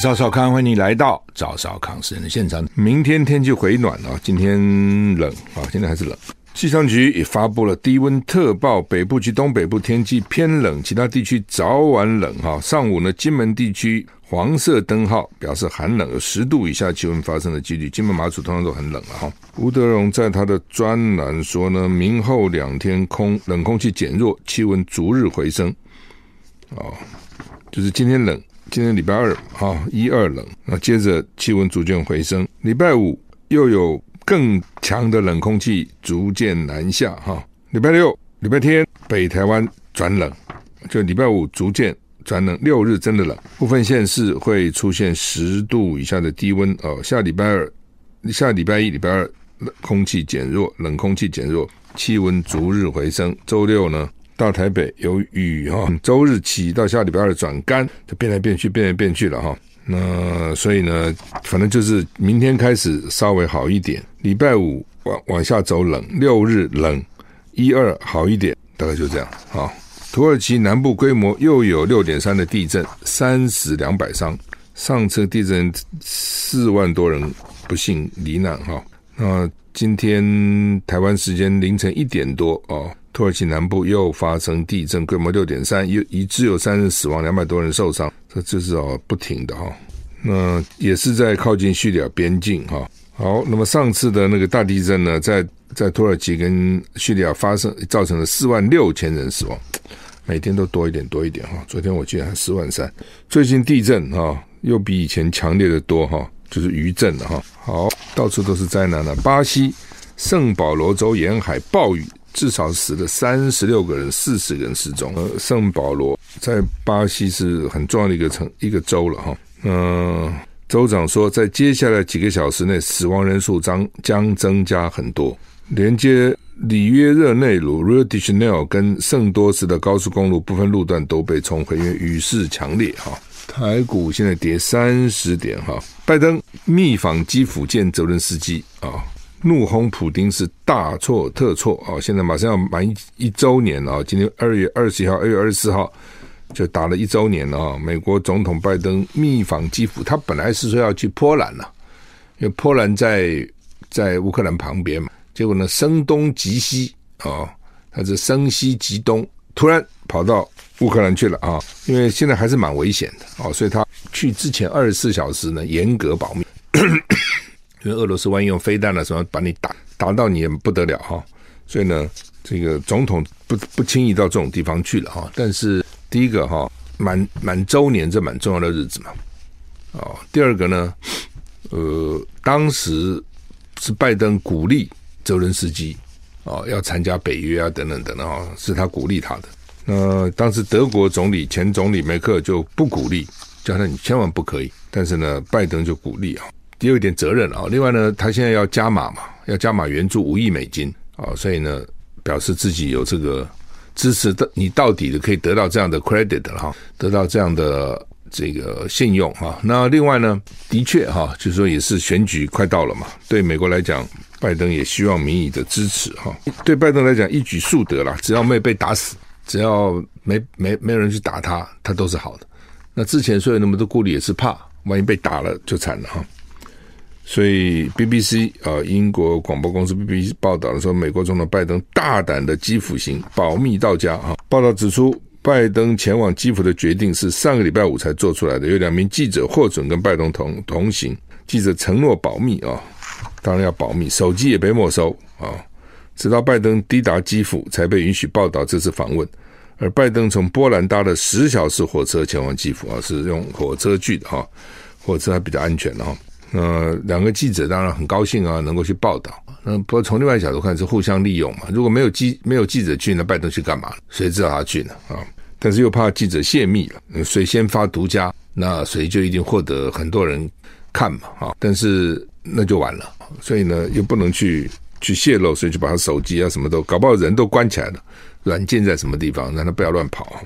赵少康，欢迎你来到赵少康私人的现场。明天天气回暖啊，今天冷啊，现在还是冷。气象局也发布了低温特报，北部及东北部天气偏冷，其他地区早晚冷哈。上午呢，金门地区黄色灯号表示寒冷，有十度以下气温发生的几率。金门、马祖通常都很冷了哈。吴德荣在他的专栏说呢，明后两天空冷空气减弱，气温逐日回升。哦，就是今天冷，今天礼拜二哈一二冷，那接着气温逐渐回升，礼拜五又有。更强的冷空气逐渐南下，哈，礼拜六、礼拜天北台湾转冷，就礼拜五逐渐转冷，六日真的冷，部分县市会出现十度以下的低温哦。下礼拜二、下礼拜一、礼拜二空气减弱，冷空气减弱，气温逐日回升。周六呢，到台北有雨哈，周日起到下礼拜二转干，就变来变去，变来变去了哈。那所以呢，反正就是明天开始稍微好一点，礼拜五往往下走冷，六日冷，一二好一点，大概就这样。好，土耳其南部规模又有六点三的地震，三死两百伤。上次地震四万多人不幸罹难。哈，那今天台湾时间凌晨一点多哦。土耳其南部又发生地震，规模六点三，有已知有三人死亡，两百多人受伤，这就是哦不停的哈。那也是在靠近叙利亚边境哈。好，那么上次的那个大地震呢，在在土耳其跟叙利亚发生，造成了四万六千人死亡，每天都多一点多一点哈。昨天我记得还四万三，最近地震哈又比以前强烈的多哈，就是余震了哈。好，到处都是灾难了。巴西圣保罗州沿海暴雨。至少死了三十六个人，四十个人失踪。呃，圣保罗在巴西是很重要的一个城、一个州了哈。嗯、呃，州长说，在接下来几个小时内，死亡人数将将增加很多。连接里约热内卢 （Rio de Janeiro） 跟圣多斯的高速公路部分路段都被冲毁，因为雨势强烈哈。台股现在跌三十点哈。拜登密访基辅见泽伦斯基啊。怒轰普丁是大错特错啊！现在马上要满一周年了，今天二月二十号，二月二十四号就打了一周年了啊！美国总统拜登密访基辅，他本来是说要去波兰了，因为波兰在在乌克兰旁边嘛，结果呢声东击西啊，他是声西击东，突然跑到乌克兰去了啊！因为现在还是蛮危险的啊，所以他去之前二十四小时呢严格保密。因为俄罗斯万一用飞弹了什么把你打打到你也不得了哈，所以呢，这个总统不不轻易到这种地方去了哈。但是第一个哈，满满周年这蛮重要的日子嘛，哦，第二个呢，呃，当时是拜登鼓励泽伦斯基哦要参加北约啊等等等等啊，是他鼓励他的。那当时德国总理前总理梅克就不鼓励，叫他你千万不可以。但是呢，拜登就鼓励啊。也有一点责任啊。另外呢，他现在要加码嘛，要加码援助五亿美金啊，所以呢，表示自己有这个支持的，你到底的可以得到这样的 credit 了哈，得到这样的这个信用哈。那另外呢，的确哈，就是说也是选举快到了嘛，对美国来讲，拜登也希望民意的支持哈。对拜登来讲，一举数得了，只要没被打死，只要没没没有人去打他，他都是好的。那之前所有那么多顾虑，也是怕万一被打了就惨了哈。所以，BBC 啊，英国广播公司 BBC 报道的说，美国总统拜登大胆的基辅行，保密到家啊。报道指出，拜登前往基辅的决定是上个礼拜五才做出来的，有两名记者获准跟拜登同同行，记者承诺保密啊，当然要保密，手机也被没收啊。直到拜登抵达基辅，才被允许报道这次访问。而拜登从波兰搭了十小时火车前往基辅啊，是用火车去的哈，火车还比较安全的哈。呃，两个记者当然很高兴啊，能够去报道。那不过从另外一角度看，是互相利用嘛。如果没有记没有记者去，那拜登去干嘛？谁知道他去呢？啊！但是又怕记者泄密了，谁先发独家，那谁就一定获得很多人看嘛，啊，但是那就完了，所以呢，又不能去去泄露，所以就把他手机啊什么都搞不好人都关起来了，软件在什么地方，让他不要乱跑。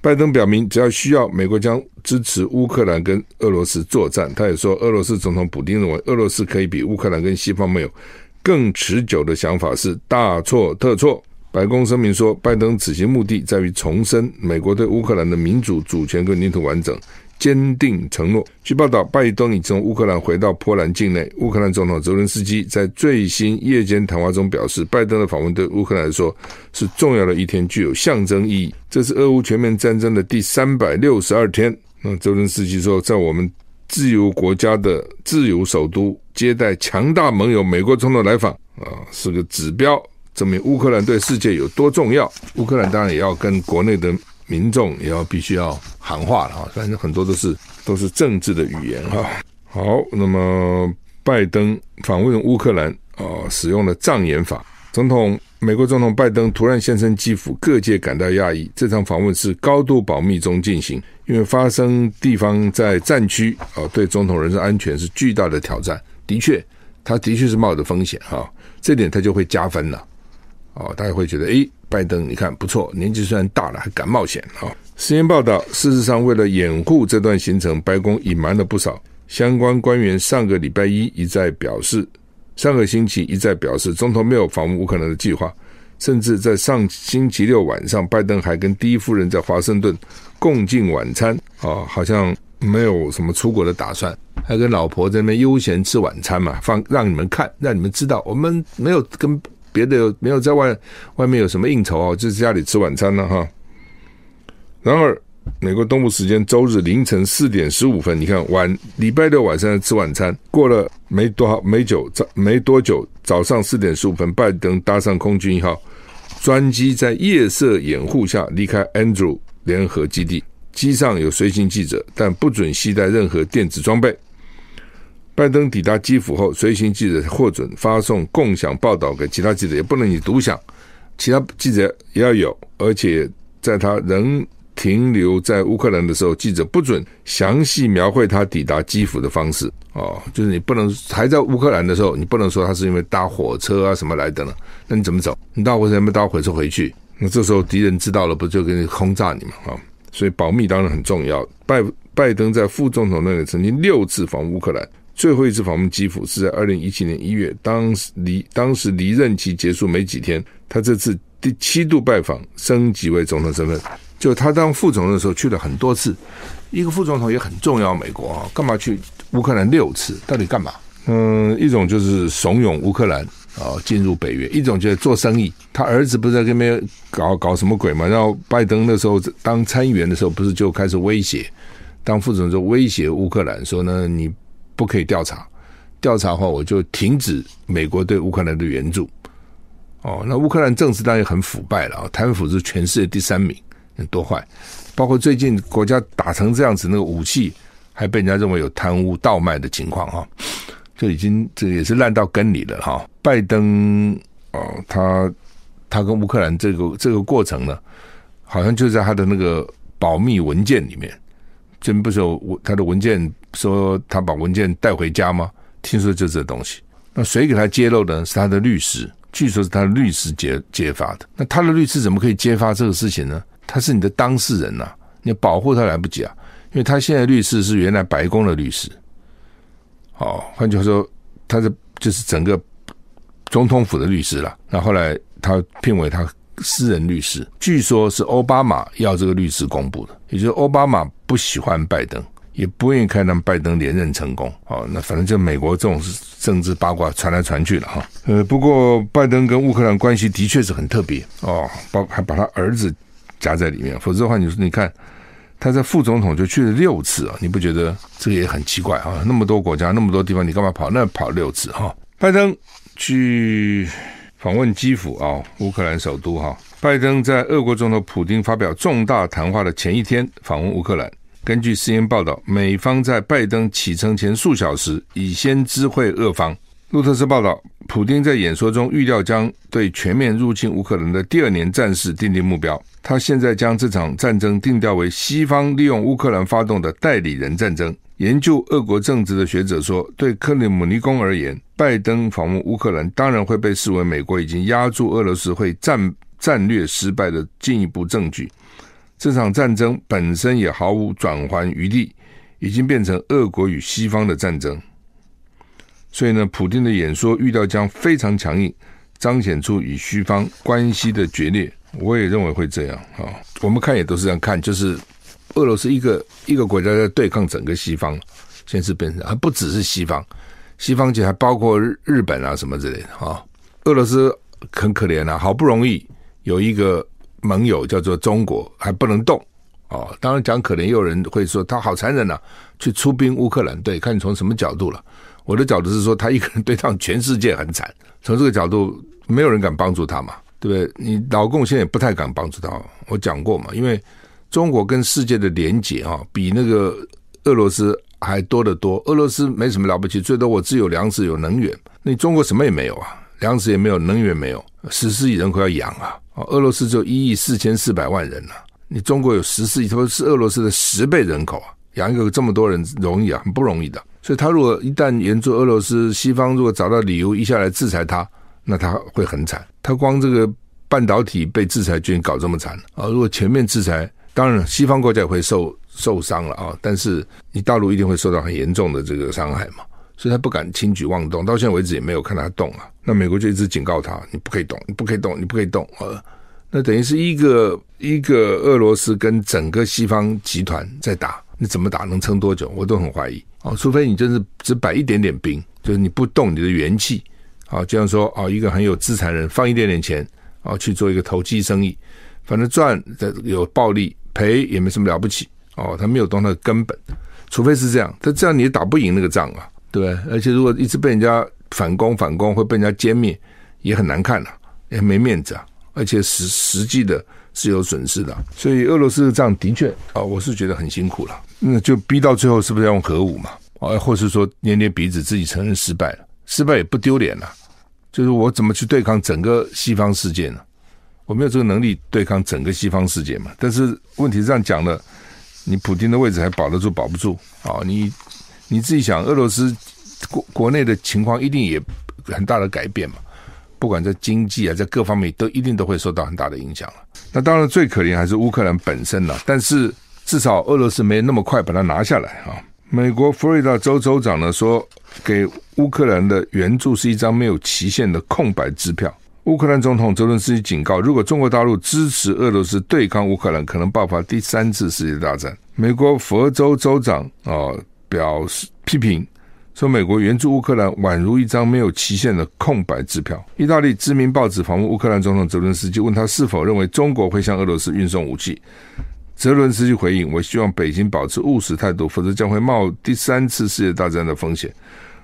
拜登表明，只要需要，美国将支持乌克兰跟俄罗斯作战。他也说，俄罗斯总统普京认为，俄罗斯可以比乌克兰跟西方没有更持久的想法是大错特错。白宫声明说，拜登此行目的在于重申美国对乌克兰的民主主权跟领土完整。坚定承诺。据报道，拜登已从乌克兰回到波兰境内。乌克兰总统泽伦斯基在最新夜间谈话中表示，拜登的访问对乌克兰来说是重要的一天，具有象征意义。这是俄乌全面战争的第三百六十二天。那泽伦斯基说，在我们自由国家的自由首都接待强大盟友美国总统来访啊，是个指标，证明乌克兰对世界有多重要。乌克兰当然也要跟国内的。民众也要必须要喊话了哈，反正很多都是都是政治的语言哈。好，那么拜登访问乌克兰啊，使用了障眼法。总统美国总统拜登突然现身基辅，各界感到讶异。这场访问是高度保密中进行，因为发生地方在战区啊，对总统人身安全是巨大的挑战。的确，他的确是冒着风险哈，这点他就会加分了。哦，大家会觉得，诶，拜登，你看不错，年纪虽然大了，还敢冒险啊！实验报道，事实上，为了掩护这段行程，白宫隐瞒了不少。相关官员上个礼拜一一再表示，上个星期一再表示，总统没有访问乌克兰的计划。甚至在上星期六晚上，拜登还跟第一夫人在华盛顿共进晚餐，啊，好像没有什么出国的打算，还跟老婆在那边悠闲吃晚餐嘛，放让你们看，让你们知道，我们没有跟。别的没有在外外面有什么应酬啊？就是家里吃晚餐了哈。然而，美国东部时间周日凌晨四点十五分，你看晚礼拜六晚上吃晚餐，过了没多好没久早没多久，早上四点十五分，拜登搭上空军一号专机，在夜色掩护下离开 Andrew 联合基地，机上有随行记者，但不准携带任何电子装备。拜登抵达基辅后，随行记者获准发送共享报道给其他记者，也不能你独享，其他记者也要有。而且在他仍停留在乌克兰的时候，记者不准详细描绘他抵达基辅的方式。哦，就是你不能还在乌克兰的时候，你不能说他是因为搭火车啊什么来的呢？那你怎么走？你搭火车没搭火车回去？那这时候敌人知道了，不就给你轰炸你吗？啊、所以保密当然很重要。拜拜登在副总统那里曾经六次访乌克兰。最后一次访问基辅是在二零一七年一月，当时离当时离任期结束没几天，他这次第七度拜访，升级为总统身份。就他当副总的时候去了很多次，一个副总统也很重要，美国啊，干嘛去乌克兰六次？到底干嘛？嗯，一种就是怂恿乌克兰啊进入北约，一种就是做生意。他儿子不是在那边搞搞什么鬼嘛？然后拜登那时候当参议员的时候，不是就开始威胁，当副总就威胁乌克兰说呢，你。不可以调查，调查的话我就停止美国对乌克兰的援助。哦，那乌克兰政治当然很腐败了啊，贪腐是全世界第三名，多坏！包括最近国家打成这样子，那个武器还被人家认为有贪污倒卖的情况哈，就已经这也是烂到根里了哈。拜登哦，他他跟乌克兰这个这个过程呢，好像就在他的那个保密文件里面。这不是有他的文件说他把文件带回家吗？听说就这东西。那谁给他揭露的？是他的律师，据说是他的律师揭揭发的。那他的律师怎么可以揭发这个事情呢？他是你的当事人呐、你保护他来不及啊，因为他现在律师是原来白宫的律师。哦，换句话说，他是就是整个总统府的律师了。那后来他聘为他。私人律师，据说是奥巴马要这个律师公布的，也就是奥巴马不喜欢拜登，也不愿意看到拜登连任成功。哦，那反正就美国这种政治八卦传来传去了哈。呃，不过拜登跟乌克兰关系的确是很特别哦，包还把他儿子夹在里面，否则的话，你说你看他在副总统就去了六次啊，你不觉得这个也很奇怪啊？那么多国家，那么多地方，你干嘛跑那跑六次哈？拜登去。访问基辅啊，乌克兰首都哈。拜登在俄国总统普丁发表重大谈话的前一天访问乌克兰。根据 cn 报道，美方在拜登启程前数小时已先知会俄方。路透社报道，普丁在演说中预料将对全面入侵乌克兰的第二年战事定定目标。他现在将这场战争定调为西方利用乌克兰发动的代理人战争。研究俄国政治的学者说，对克里姆林宫而言，拜登访问乌克兰当然会被视为美国已经压住俄罗斯会战战略失败的进一步证据。这场战争本身也毫无转圜余地，已经变成俄国与西方的战争。所以呢，普丁的演说预料将非常强硬，彰显出与西方关系的决裂。我也认为会这样啊。我们看也都是这样看，就是。俄罗斯一个一个国家在对抗整个西方，现在是变成还不只是西方，西方其实还包括日本啊什么之类的啊。俄罗斯很可怜啊，好不容易有一个盟友叫做中国，还不能动哦。当然讲可能，也有人会说他好残忍呐，去出兵乌克兰。对，看你从什么角度了。我的角度是说，他一个人对抗全世界很惨。从这个角度，没有人敢帮助他嘛，对不对？你老共现在也不太敢帮助他。我讲过嘛，因为。中国跟世界的连结啊，比那个俄罗斯还多得多。俄罗斯没什么了不起，最多我只有粮食有能源。那你中国什么也没有啊，粮食也没有，能源没有，十四亿人口要养啊。俄罗斯只有一亿四千四百万人啊，你中国有十四亿，他说是俄罗斯的十倍人口啊，养一个这么多人容易啊，很不容易的。所以他如果一旦援助俄罗斯，西方如果找到理由一下来制裁他，那他会很惨。他光这个半导体被制裁，就搞这么惨啊！如果全面制裁。当然，西方国家也会受受伤了啊！但是你大陆一定会受到很严重的这个伤害嘛，所以他不敢轻举妄动。到现在为止也没有看他动啊。那美国就一直警告他：你不可以动，你不可以动，你不可以动啊！那等于是一个一个俄罗斯跟整个西方集团在打，你怎么打能撑多久？我都很怀疑啊！除非你真是只摆一点点兵，就是你不动你的元气啊，就像说啊，一个很有资产人放一点点钱啊去做一个投机生意，反正赚的有暴利。赔也没什么了不起哦，他没有动他的根本，除非是这样，他这样你也打不赢那个仗啊，对？而且如果一直被人家反攻反攻，会被人家歼灭，也很难看呐、啊，也没面子啊，而且实实际的是有损失的，所以俄罗斯的仗的确啊，我是觉得很辛苦了，那就逼到最后是不是要用核武嘛？啊，或是说捏捏鼻子自己承认失败了，失败也不丢脸了，就是我怎么去对抗整个西方世界呢？我没有这个能力对抗整个西方世界嘛？但是问题是这样讲了，你普京的位置还保得住保不住啊？你你自己想，俄罗斯国国内的情况一定也很大的改变嘛？不管在经济啊，在各方面都一定都会受到很大的影响了。那当然最可怜还是乌克兰本身了，但是至少俄罗斯没那么快把它拿下来啊。美国佛罗里达州州长呢说，给乌克兰的援助是一张没有期限的空白支票。乌克兰总统泽伦斯基警告，如果中国大陆支持俄罗斯对抗乌克兰，可能爆发第三次世界大战。美国佛州州长啊表示批评说，美国援助乌克兰宛如一张没有期限的空白支票。意大利知名报纸访问乌克兰总统泽伦斯基，问他是否认为中国会向俄罗斯运送武器。泽伦斯基回应：“我希望北京保持务实态度，否则将会冒第三次世界大战的风险。”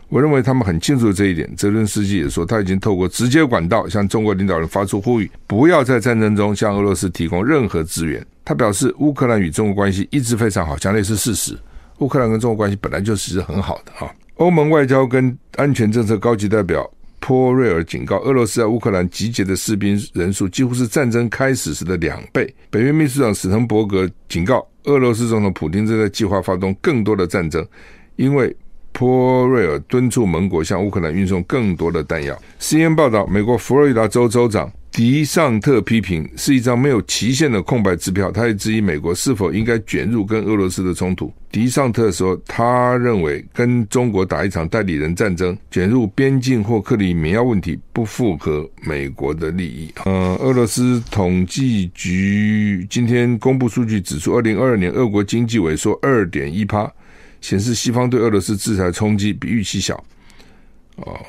我认为他们很清楚这一点。泽伦斯基也说，他已经透过直接管道向中国领导人发出呼吁，不要在战争中向俄罗斯提供任何资源。他表示，乌克兰与中国关系一直非常好，强烈是事实。乌克兰跟中国关系本来就是很好的哈。欧盟外交跟安全政策高级代表波瑞尔警告，俄罗斯在乌克兰集结的士兵人数几乎是战争开始时的两倍。北约秘书长史滕伯格警告，俄罗斯总统普丁正在计划发动更多的战争，因为。波瑞尔敦促盟国向乌克兰运送更多的弹药。CNN 报道，美国佛罗里达州州长迪尚特批评是一张没有期限的空白支票。他也质疑美国是否应该卷入跟俄罗斯的冲突。迪尚特说，他认为跟中国打一场代理人战争，卷入边境或克里米亚问题，不符合美国的利益。呃，俄罗斯统计局今天公布数据指出，二零二二年俄国经济萎缩二点一趴。显示西方对俄罗斯制裁冲击比预期小。哦，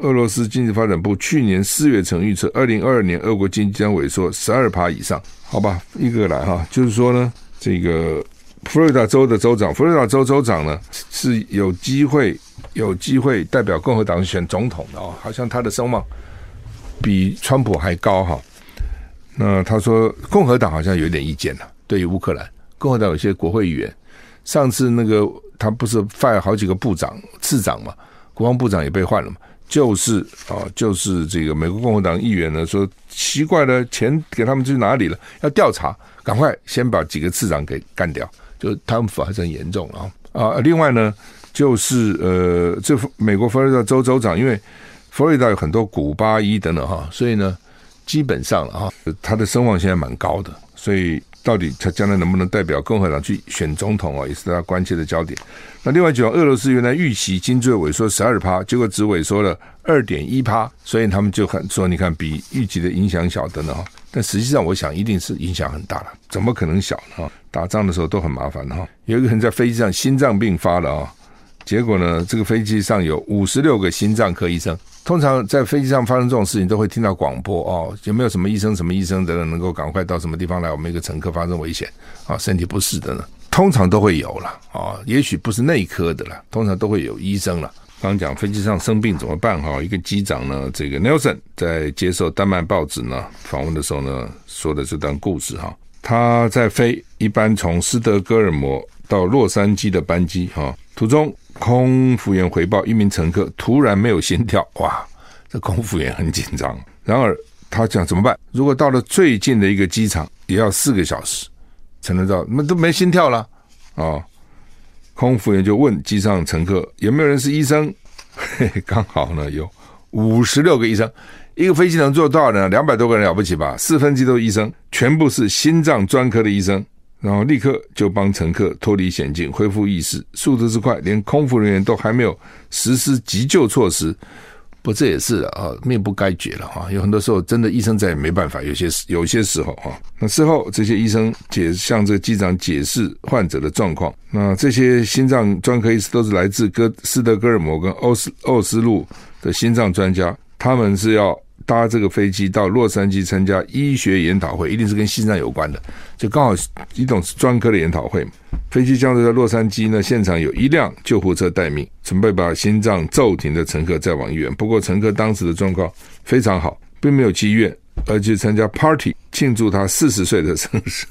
俄罗斯经济发展部去年四月曾预测，二零二二年俄国经济将萎缩十二趴以上。好吧，一个来哈，就是说呢，这个佛罗里达州的州长，佛罗里达州州长呢是有机会有机会代表共和党选总统的哦，好像他的声望比川普还高哈。那他说共和党好像有点意见了，对于乌克兰，共和党有些国会议员上次那个。他不是 fire 好几个部长、次长嘛？国防部长也被换了嘛？就是啊，就是这个美国共和党议员呢说奇怪了，钱给他们去哪里了？要调查，赶快先把几个次长给干掉，就贪腐还是很严重啊啊！另外呢，就是呃，这美国佛罗里达州州长，因为佛罗里达有很多古巴裔等等哈，所以呢，基本上啊，他的声望现在蛮高的，所以。到底他将来能不能代表共和党去选总统啊？也是大家关切的焦点。那另外讲，俄罗斯原来预期经济萎缩十二趴，结果只萎缩了二点一趴，所以他们就很说，你看比预期的影响小的呢哈。但实际上，我想一定是影响很大了，怎么可能小呢？打仗的时候都很麻烦哈。有一个人在飞机上心脏病发了啊。结果呢，这个飞机上有五十六个心脏科医生。通常在飞机上发生这种事情，都会听到广播哦，有没有什么医生、什么医生的人能够赶快到什么地方来？我们一个乘客发生危险啊，身体不适的呢，通常都会有了啊。也许不是内科的了，通常都会有医生了。刚讲飞机上生病怎么办？哈，一个机长呢，这个 Nelson 在接受丹麦报纸呢访问的时候呢，说的这段故事哈。他在飞一般从斯德哥尔摩到洛杉矶的班机哈，途中。空服员回报，一名乘客突然没有心跳，哇！这空服员很紧张。然而他讲怎么办？如果到了最近的一个机场，也要四个小时才能到，那都没心跳了啊、哦！空服员就问机上乘客有没有人是医生？嘿嘿，刚好呢有五十六个医生，一个飞机能坐多少人？两百多个人了不起吧？四分之一都是医生，全部是心脏专科的医生。然后立刻就帮乘客脱离险境，恢复意识，速度之快，连空服人员都还没有实施急救措施。不，这也是啊，命不该绝了哈。有很多时候，真的医生再也没办法。有些有些时候哈，那事后这些医生解向这个机长解释患者的状况。那这些心脏专科医师都是来自哥斯德哥尔摩跟欧斯奥斯陆的心脏专家，他们是要。搭这个飞机到洛杉矶参加医学研讨会，一定是跟心脏有关的，就刚好一种专科的研讨会。飞机降落在洛杉矶呢，现场有一辆救护车待命，准备把心脏骤停的乘客载往医院。不过乘客当时的状况非常好，并没有去医院，而去参加 party 庆祝他四十岁的生日。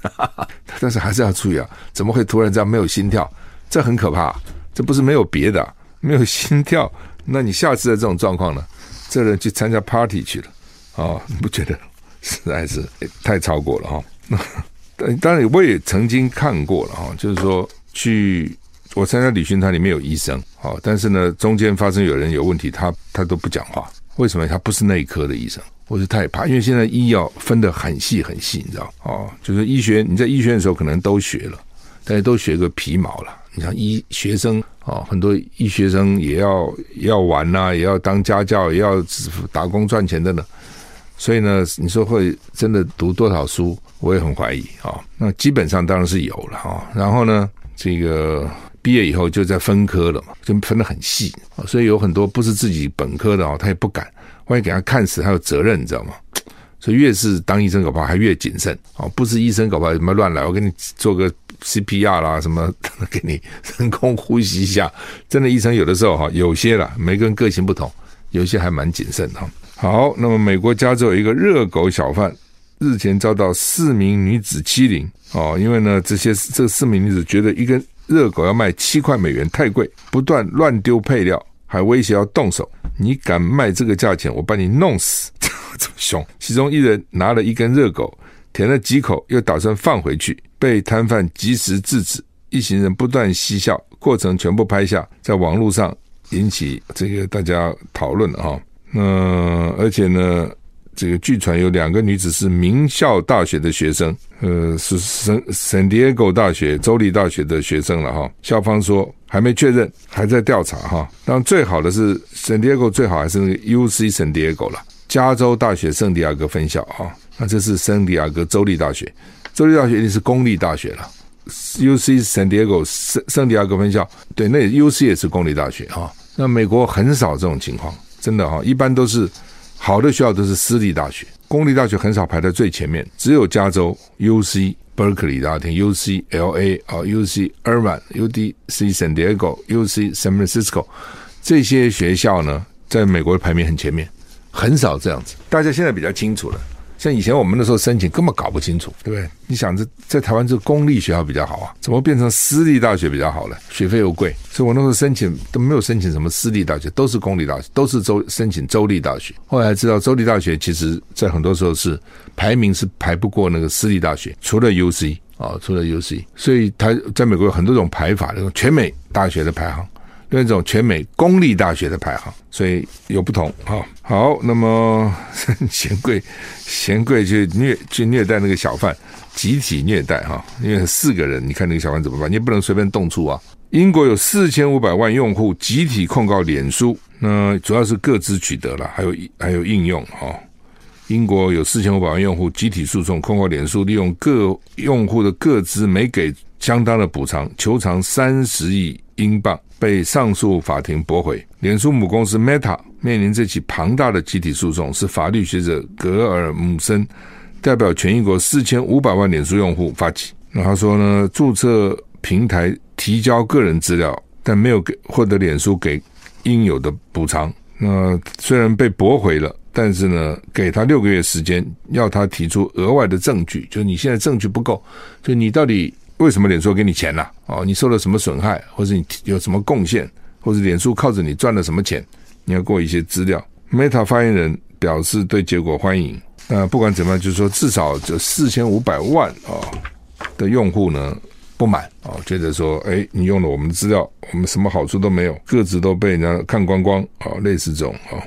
但是还是要注意啊，怎么会突然这样没有心跳？这很可怕，这不是没有别的，没有心跳，那你下次的这种状况呢？这人去参加 party 去了，啊、你不觉得 实在是太超过了哈？那当然我也曾经看过了哈，就是说去我参加旅行团里面有医生，好，但是呢中间发生有人有问题，他他都不讲话，为什么？他不是内科的医生，或是他也怕，因为现在医药分得很细很细，你知道？哦，就是医学你在医学的时候可能都学了，大家都学个皮毛了。你像医学生啊，很多医学生也要要玩呐、也要当家教，也要打工赚钱的呢。所以呢，你说会真的读多少书，我也很怀疑啊。那基本上当然是有了啊。然后呢，这个毕业以后就在分科了嘛，就分得很细。所以有很多不是自己本科的啊，他也不敢，万一给他看死，他有责任，你知道吗？所以越是当医生，搞不好还越谨慎啊。不是医生，搞不好什么乱来，我给你做个。CPR 啦，什么 给你人工呼吸一下？真的，医生有的时候哈，有些啦，每个人个性不同，有些还蛮谨慎哈。好，那么美国加州有一个热狗小贩，日前遭到四名女子欺凌哦，因为呢，这些这四名女子觉得一根热狗要卖七块美元太贵，不断乱丢配料，还威胁要动手。你敢卖这个价钱，我把你弄死！这么凶。其中一人拿了一根热狗，舔了几口，又打算放回去。被摊贩及时制止，一行人不断嬉笑，过程全部拍下，在网络上引起这个大家讨论哈。那而且呢，这个据传有两个女子是名校大学的学生，呃，是圣圣地亚哥大学、州立大学的学生了哈。校方说还没确认，还在调查哈。当然最好的是圣地亚哥，最好还是那个 UC 圣地亚哥了，加州大学圣地亚哥分校哈。那这是圣地亚哥州立大学。州立大学一定是公立大学了，U C San Diego 圣圣地亚哥分校，对，那 U C 也是公立大学哈。那美国很少这种情况，真的哈，一般都是好的学校都是私立大学，公立大学很少排在最前面，只有加州 U C Berkeley 大家听 U C L A 啊，U C Irvine、U D C San Diego、U C San Francisco 这些学校呢，在美国的排名很前面，很少这样子。大家现在比较清楚了。像以前我们那时候申请根本搞不清楚，对不对？你想这在台湾这公立学校比较好啊，怎么变成私立大学比较好了？学费又贵，所以我那时候申请都没有申请什么私立大学，都是公立大学，都是州申请州立大学。后来知道州立大学其实在很多时候是排名是排不过那个私立大学，除了 UC 啊，除了 UC，所以他在美国有很多种排法，那种全美大学的排行。那种全美公立大学的排行，所以有不同哈。好，那么 贤贵贤贵去虐去虐待那个小贩，集体虐待哈，因为四个人，你看那个小贩怎么办？你也不能随便动粗啊。英国有四千五百万用户集体控告脸书，那主要是个资取得了，还有还有应用哈。英国有四千五百万用户集体诉讼控告脸书，利用各用户的个资没给相当的补偿，求偿三十亿英镑。被上诉法庭驳回。脸书母公司 Meta 面临这起庞大的集体诉讼，是法律学者格尔姆森代表全英国四千五百万脸书用户发起。那他说呢，注册平台提交个人资料，但没有给获得脸书给应有的补偿。那虽然被驳回了，但是呢，给他六个月时间，要他提出额外的证据，就是你现在证据不够，就你到底。为什么脸书给你钱呢？哦，你受了什么损害，或者你有什么贡献，或者脸书靠着你赚了什么钱？你要给我一些资料。Meta 发言人表示对结果欢迎。那不管怎么样，就是说至少这四千五百万啊的用户呢不满啊，觉得说，哎，你用了我们的资料，我们什么好处都没有，个子都被人家看光光啊，类似这种啊。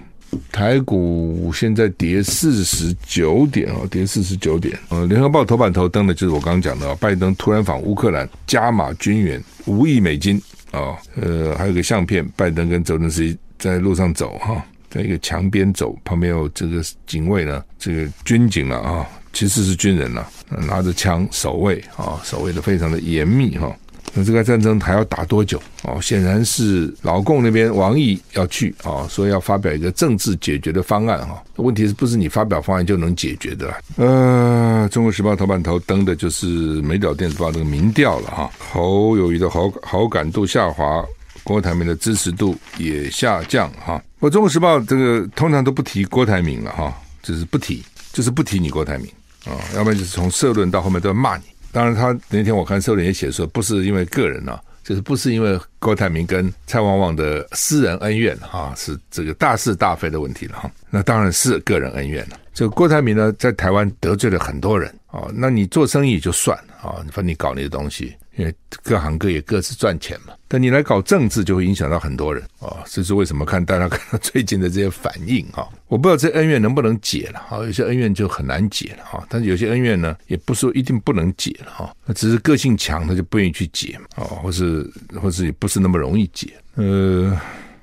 台股现在跌四十九点哦，跌四十九点。呃，联合报头版头登的就是我刚刚讲的，拜登突然访乌克兰，加码军援五亿美金啊。呃，还有个相片，拜登跟泽连斯基在路上走哈，在一个墙边走，旁边有这个警卫呢，这个军警了啊，其实是军人了，拿着枪守卫啊，守卫的非常的严密哈。那这个战争还要打多久？哦，显然是老共那边王毅要去啊，说要发表一个政治解决的方案哈。问题是不是你发表方案就能解决的？呃，《中国时报》头版头登的就是《美岛电子报》这个民调了哈。侯友谊的好好感度下滑，郭台铭的支持度也下降哈。我《中国时报》这个通常都不提郭台铭了哈，就是不提，就是不提你郭台铭啊，要不然就是从社论到后面都要骂你。当然，他那天我看社论也写说，不是因为个人啊，就是不是因为郭台铭跟蔡旺旺的私人恩怨哈，是这个大是大非的问题了哈。那当然是个人恩怨了。这个郭台铭呢，在台湾得罪了很多人啊。那你做生意就算啊，反正你搞那些东西。因为各行各业各自赚钱嘛，但你来搞政治就会影响到很多人啊，这是为什么？看大家 看到最近的这些反应哈，我不知道这恩怨能不能解了哈，有些恩怨就很难解了哈，但是有些恩怨呢，也不说一定不能解了哈，那只是个性强他就不愿意去解啊，或是或是也不是那么容易解。呃，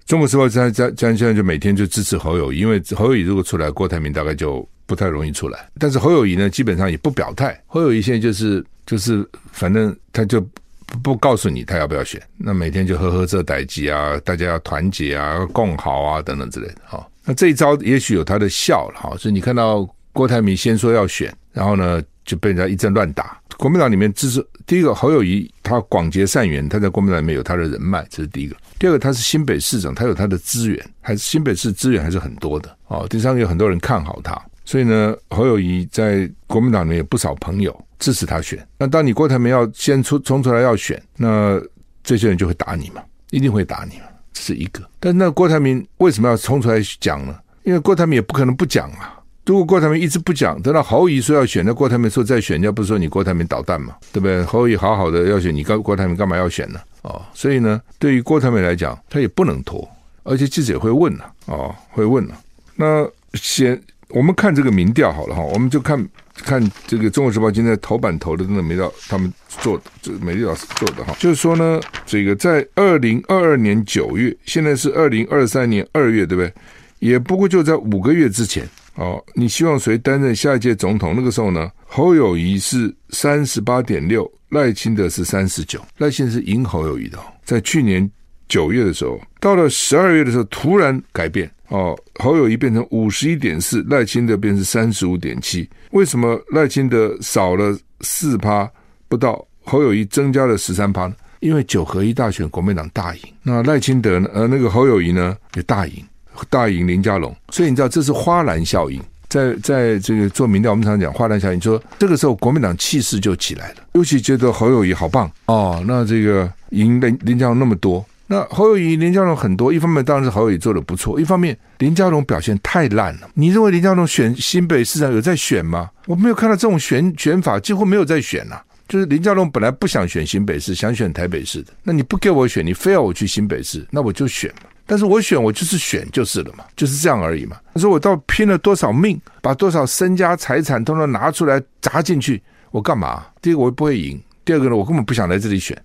中国时报在在在现在就每天就支持侯友宜，因为侯友宜如果出来，郭台铭大概就不太容易出来。但是侯友宜呢，基本上也不表态，侯友宜现在就是。就是反正他就不不告诉你他要不要选，那每天就呵呵这代志啊，大家要团结啊，要共好啊等等之类的。哈，那这一招也许有他的效了哈。所以你看到郭台铭先说要选，然后呢就被人家一阵乱打。国民党里面支持第一个侯友宜，他广结善缘，他在国民党里面有他的人脉，这是第一个。第二个他是新北市长，他有他的资源，还是新北市资源还是很多的。哦，第三个有很多人看好他。所以呢，侯友宜在国民党里面有不少朋友支持他选。那当你郭台铭要先出冲出来要选，那这些人就会打你嘛，一定会打你嘛，这是一个。但那郭台铭为什么要冲出来讲呢？因为郭台铭也不可能不讲啊。如果郭台铭一直不讲，等到侯友说要选，那郭台铭说再选，要不是说你郭台铭捣蛋嘛，对不对？侯友好好的要选，你告郭台铭干嘛要选呢？哦，所以呢，对于郭台铭来讲，他也不能拖，而且记者也会问了，哦，会问了。那先。我们看这个民调好了哈，我们就看看这个《中国时报》今天头版头的那个民调，他们做，这个美丽老师做的哈，就是说呢，这个在二零二二年九月，现在是二零二三年二月，对不对？也不过就在五个月之前哦。你希望谁担任下一届总统？那个时候呢，侯友谊是三十八点六，赖清德是三十九，赖清德是赢侯友谊的，在去年九月的时候，到了十二月的时候突然改变。哦，侯友谊变成五十一点四，赖清德变成三十五点七。为什么赖清德少了四趴不到，侯友谊增加了十三趴呢？因为九合一大选国民党大赢，那赖清德呢？呃，那个侯友谊呢也大赢，大赢林佳龙。所以你知道这是花篮效应。在在这个做民调，我们常讲花篮效应，说这个时候国民党气势就起来了，尤其觉得侯友谊好棒哦，那这个赢林林佳龙那么多。那侯友谊、林佳龙很多，一方面当然是侯友谊做的不错，一方面林佳龙表现太烂了。你认为林佳龙选新北市长有在选吗？我没有看到这种选选法，几乎没有在选呐、就是林佳龙本来不想选新北市，想选台北市的。那你不给我选，你非要我去新北市，那我就选嘛。但是我选，我就是选就是了嘛，就是这样而已嘛。他说我到拼了多少命，把多少身家财产通通拿出来砸进去，我干嘛？第一个我不会赢，第二个呢，我根本不想来这里选。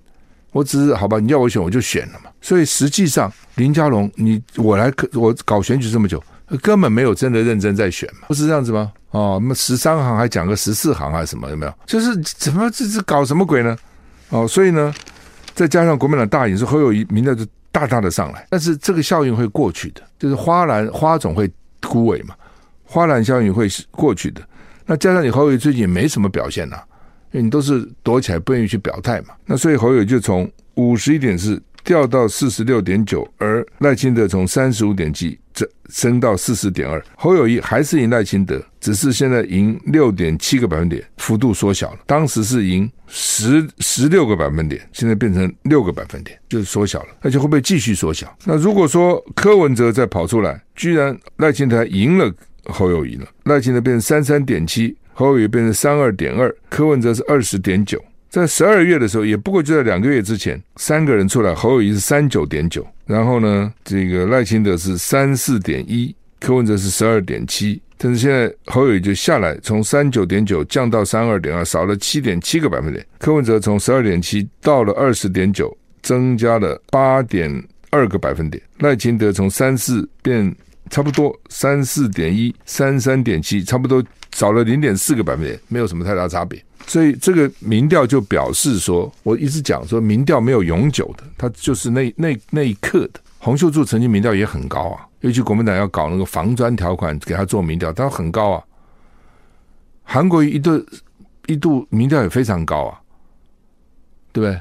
我只是好吧，你要我选我就选了嘛。所以实际上，林佳龙，你我来我搞选举这么久，根本没有真的认真在选嘛，不是这样子吗？哦，那么十三行还讲个十四行还是什么？有没有？就是怎么这是搞什么鬼呢？哦，所以呢，再加上国民党大赢，是侯友宜民调就大大的上来，但是这个效应会过去的，就是花篮花总会枯萎嘛，花篮效应会过去的。那加上你侯友最近也没什么表现呐、啊。因为你都是躲起来，不愿意去表态嘛，那所以侯友就从五十一点四掉到四十六点九，而赖清德从三十五点几这升到四十点二，侯友谊还是赢赖清德，只是现在赢六点七个百分点，幅度缩小了。当时是赢十十六个百分点，现在变成六个百分点，就是缩小了。而且会不会继续缩小？那如果说柯文哲再跑出来，居然赖清德赢了侯友谊了，赖清德变成三三点七。侯友谊变成三二点二，柯文哲是二十点九。在十二月的时候，也不过就在两个月之前，三个人出来，侯友谊是三九点九，然后呢，这个赖清德是三四点一，柯文哲是十二点七。但是现在侯友宜就下来，从三九点九降到三二点二，少了七点七个百分点。柯文哲从十二点七到了二十点九，增加了八点二个百分点。赖清德从三四变差不多三四点一，三三点七，差不多。少了零点四个百分点，没有什么太大差别。所以这个民调就表示说，我一直讲说，民调没有永久的，它就是那那那一刻的。洪秀柱曾经民调也很高啊，尤其国民党要搞那个防专条款给他做民调，他很高啊。韩国一度一度民调也非常高啊，对不对？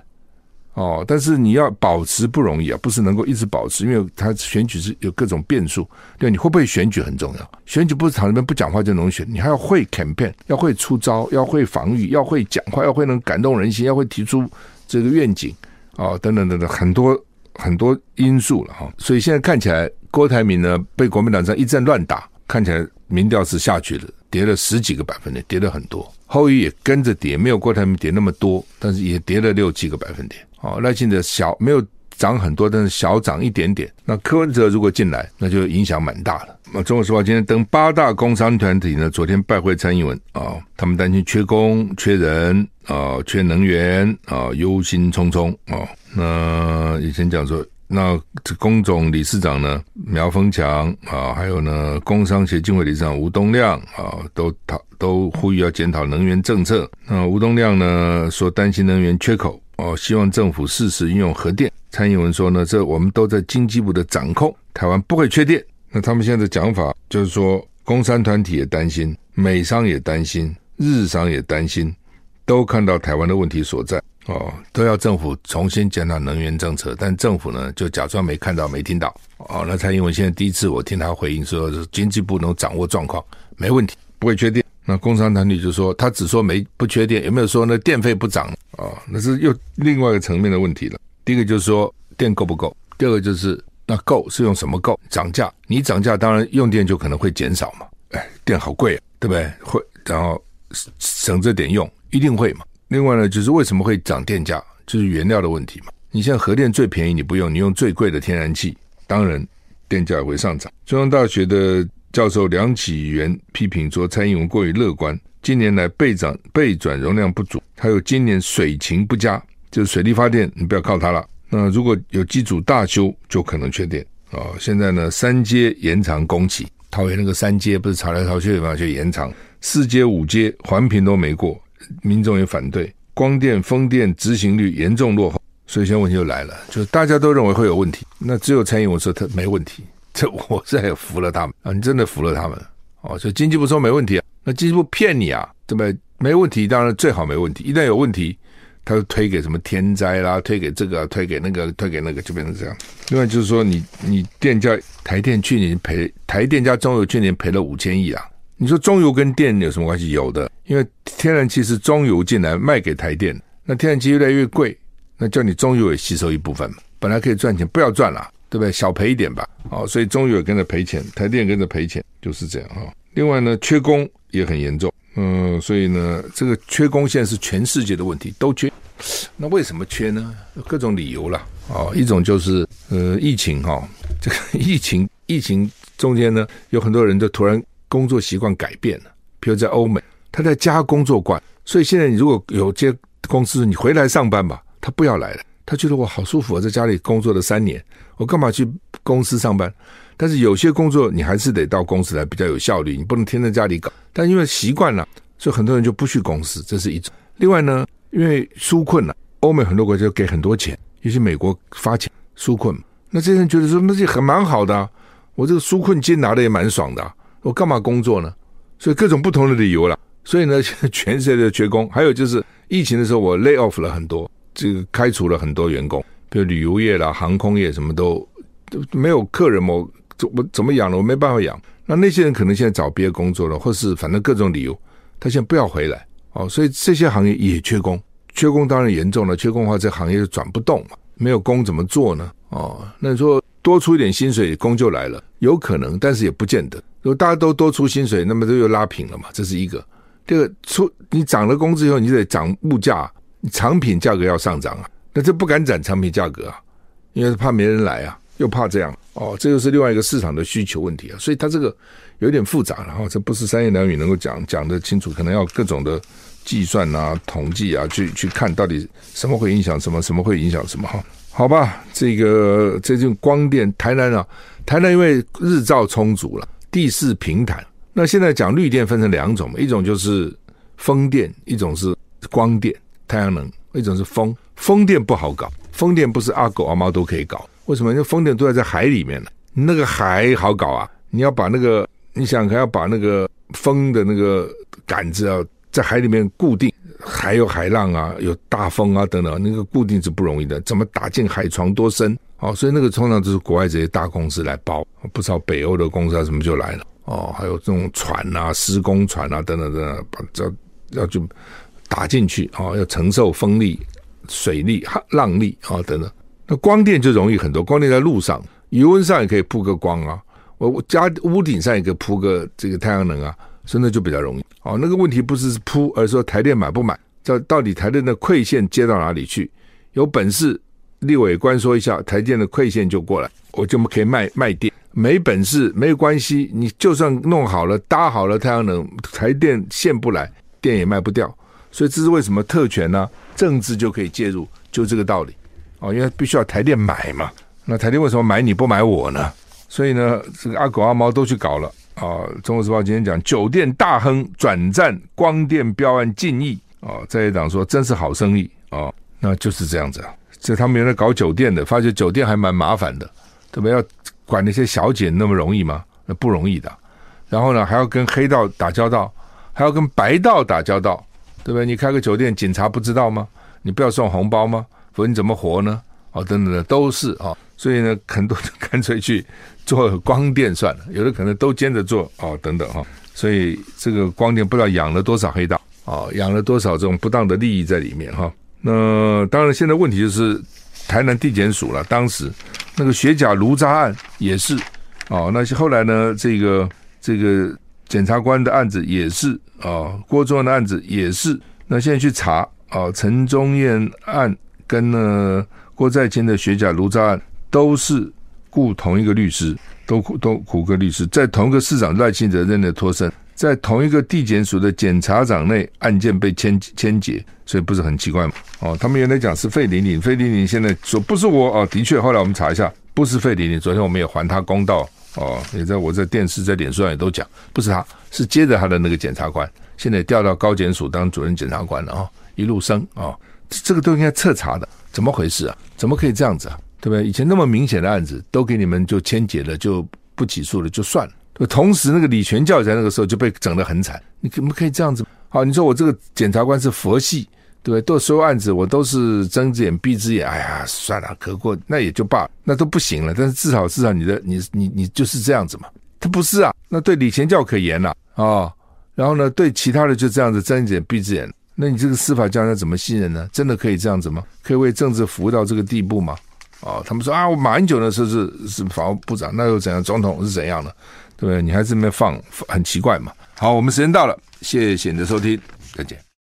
哦，但是你要保持不容易啊，不是能够一直保持，因为他选举是有各种变数。对，你会不会选举很重要，选举不是躺那边不讲话就能选，你还要会 campaign，要会出招，要会防御，要会讲话，要会能感动人心，要会提出这个愿景啊、哦，等等等等，很多很多因素了哈。所以现在看起来，郭台铭呢被国民党这样一阵乱打，看起来民调是下去了，跌了十几个百分点，跌了很多。后裔也跟着跌，没有郭台铭跌那么多，但是也跌了六七个百分点。哦，赖清德小没有涨很多，但是小涨一点点。那柯文哲如果进来，那就影响蛮大了。那中国时报今天登八大工商团体呢，昨天拜会蔡英文啊，他们担心缺工、缺人啊、缺能源啊，忧心忡忡啊。那以前讲说，那这工总理事长呢，苗丰强啊，还有呢，工商协进会理事长吴东亮啊，都讨都呼吁要检讨能源政策。那吴东亮呢说，担心能源缺口。哦，希望政府适时运用核电。蔡英文说呢，这我们都在经济部的掌控，台湾不会缺电。那他们现在的讲法就是说，工商团体也担心，美商也担心，日商也担心，都看到台湾的问题所在。哦，都要政府重新检讨能源政策，但政府呢就假装没看到、没听到。哦，那蔡英文现在第一次我听他回应说，经济部能掌握状况，没问题，不会缺电。那工商团体就说，他只说没不缺电，有没有说呢？电费不涨啊？哦，那是又另外一个层面的问题了。第一个就是说电够不够，第二个就是那够是用什么够？涨价，你涨价，当然用电就可能会减少嘛。哎，电好贵啊，对不对？会，然后省着点用，一定会嘛。另外呢，就是为什么会涨电价，就是原料的问题嘛。你现在核电最便宜，你不用，你用最贵的天然气，当然电价也会上涨。中央大学的。教授梁启源批评说，蔡英文过于乐观，近年来备转备转容量不足，还有今年水情不佳，就是水力发电，你不要靠它了。那如果有机组大修，就可能缺电啊、哦。现在呢，三阶延长工期，桃园那个三阶不是吵来吵去嘛，就延长四阶五阶环评都没过，民众也反对，光电风电执行率严重落后，所以现在问题就来了，就是大家都认为会有问题，那只有蔡英文说他没问题。这我这也服了他们啊！你真的服了他们哦！所以经济部说没问题啊，那经济部骗你啊，对不对？没问题，当然最好没问题。一旦有问题，他就推给什么天灾啦，推给这个，推给那个，推给那个，就变成这样。另外就是说你，你你电价台电去年赔台电加中油去年赔了五千亿啊！你说中油跟电有什么关系？有的，因为天然气是中油进来卖给台电，那天然气越来越贵，那叫你中油也吸收一部分。本来可以赚钱，不要赚了，对不对？小赔一点吧。哦，所以中油也跟着赔钱，台电跟着赔钱，就是这样哈。另外呢，缺工也很严重，嗯，所以呢，这个缺工现在是全世界的问题，都缺。那为什么缺呢？各种理由了。哦，一种就是呃疫情哈、哦，这个 疫情疫情中间呢，有很多人就突然工作习惯改变了。比如在欧美，他在家工作惯，所以现在你如果有些公司你回来上班吧，他不要来了。他觉得我好舒服，啊在家里工作了三年，我干嘛去公司上班？但是有些工作你还是得到公司来，比较有效率，你不能天天在家里搞。但因为习惯了，所以很多人就不去公司，这是一种。另外呢，因为纾困了，欧美很多国家给很多钱，尤其美国发钱纾困，那这些人觉得说那这很蛮好的啊，我这个纾困金拿的也蛮爽的啊，我干嘛工作呢？所以各种不同的理由了。所以呢，现 在全世界都缺工，还有就是疫情的时候，我 lay off 了很多。这个开除了很多员工，比如旅游业啦、航空业什么都都没有客人，我我怎么养了？我没办法养。那那些人可能现在找别的工作了，或是反正各种理由，他现在不要回来哦。所以这些行业也缺工，缺工当然严重了。缺工的话，这行业就转不动嘛，没有工怎么做呢？哦，那你说多出一点薪水，工就来了，有可能，但是也不见得。如果大家都多出薪水，那么这又拉平了嘛？这是一个。这个出你涨了工资以后，你得涨物价。产品价格要上涨啊，那这不敢涨产品价格啊，因为怕没人来啊，又怕这样哦，这又是另外一个市场的需求问题啊，所以它这个有点复杂了哈，这不是三言两语能够讲讲得清楚，可能要各种的计算啊、统计啊，去去看到底什么会影响什么，什么会影响什么哈？好吧，这个这种光电，台南啊，台南因为日照充足了，地势平坦，那现在讲绿电分成两种嘛，一种就是风电，一种是光电。太阳能，一种是风，风电不好搞，风电不是阿狗阿猫都可以搞。为什么？因为风电都在在海里面呢，那个海好搞啊！你要把那个，你想还要把那个风的那个杆子啊，在海里面固定，还有海浪啊，有大风啊等等，那个固定是不容易的。怎么打进海床多深？哦，所以那个通常都是国外这些大公司来包，不少北欧的公司啊什么就来了。哦，还有这种船啊，施工船啊等等等等，把这要就。打进去啊，要承受风力、水力、浪力啊等等。那光电就容易很多，光电在路上、油温上也可以铺个光啊。我我家屋顶上也可以铺个这个太阳能啊，所以那就比较容易。哦，那个问题不是铺，而是说台电买不买？这到底台电的馈线接到哪里去？有本事立委官说一下，台电的馈线就过来，我就可以卖卖电。没本事没有关系，你就算弄好了、搭好了太阳能，台电线不来，电也卖不掉。所以这是为什么特权呢？政治就可以介入，就这个道理哦，因为必须要台电买嘛。那台电为什么买你不买我呢？所以呢，这个阿狗阿猫都去搞了啊。哦，《中国时报》今天讲酒店大亨转战光电标案禁议啊，在野党说真是好生意啊，哦，那就是这样子啊。这他们原来搞酒店的，发觉酒店还蛮麻烦的，特别？要管那些小姐那么容易吗？那不容易的。然后呢，还要跟黑道打交道，还要跟白道打交道。对不对？你开个酒店，警察不知道吗？你不要送红包吗？否则你怎么活呢？哦，等等的都是啊、所以呢，很多人干脆去做光电算了，有的可能都兼着做哦，等等哈、所以这个光电不知道养了多少黑道啊、养了多少这种不当的利益在里面哈、那当然，现在问题就是台南地检署了，当时那个学甲炉渣案也是哦，那些后来呢，这个这个。检察官的案子也是啊，郭宗的案子也是。那现在去查啊，陈忠彦案跟呢郭在清的学甲炉渣案都是雇同一个律师，都都雇个律师，在同一个市长赖清德任的脱身，在同一个地检署的检察长内案件被牵牵结，所以不是很奇怪吗？哦，他们原来讲是费玲玲，费玲玲现在说不是我哦，的确，后来我们查一下，不是费玲玲，昨天我们也还他公道。哦，也在我在电视、在脸书上也都讲，不是他，是接着他的那个检察官，现在调到高检署当主任检察官了啊、哦，一路升啊、哦，这个都应该彻查的，怎么回事啊？怎么可以这样子啊？对不对？以前那么明显的案子，都给你们就签结了，就不起诉了，就算了。同时，那个李全教在那个时候就被整得很惨，你怎么可以这样子？好，你说我这个检察官是佛系。对，都所有案子我都是睁只眼闭只眼，哎呀，算了，可过那也就罢，那都不行了。但是至少至少你的你你你就是这样子嘛，他不是啊，那对李前教可严了啊，然后呢，对其他的就这样子睁一只眼闭一只眼。那你这个司法将来怎么信任呢？真的可以这样子吗？可以为政治服务到这个地步吗？哦，他们说啊，我马英九的时候是是法务部长，那又怎样？总统是怎样的？对不对？你还是没放，很奇怪嘛。好，我们时间到了，谢谢你的收听，再见。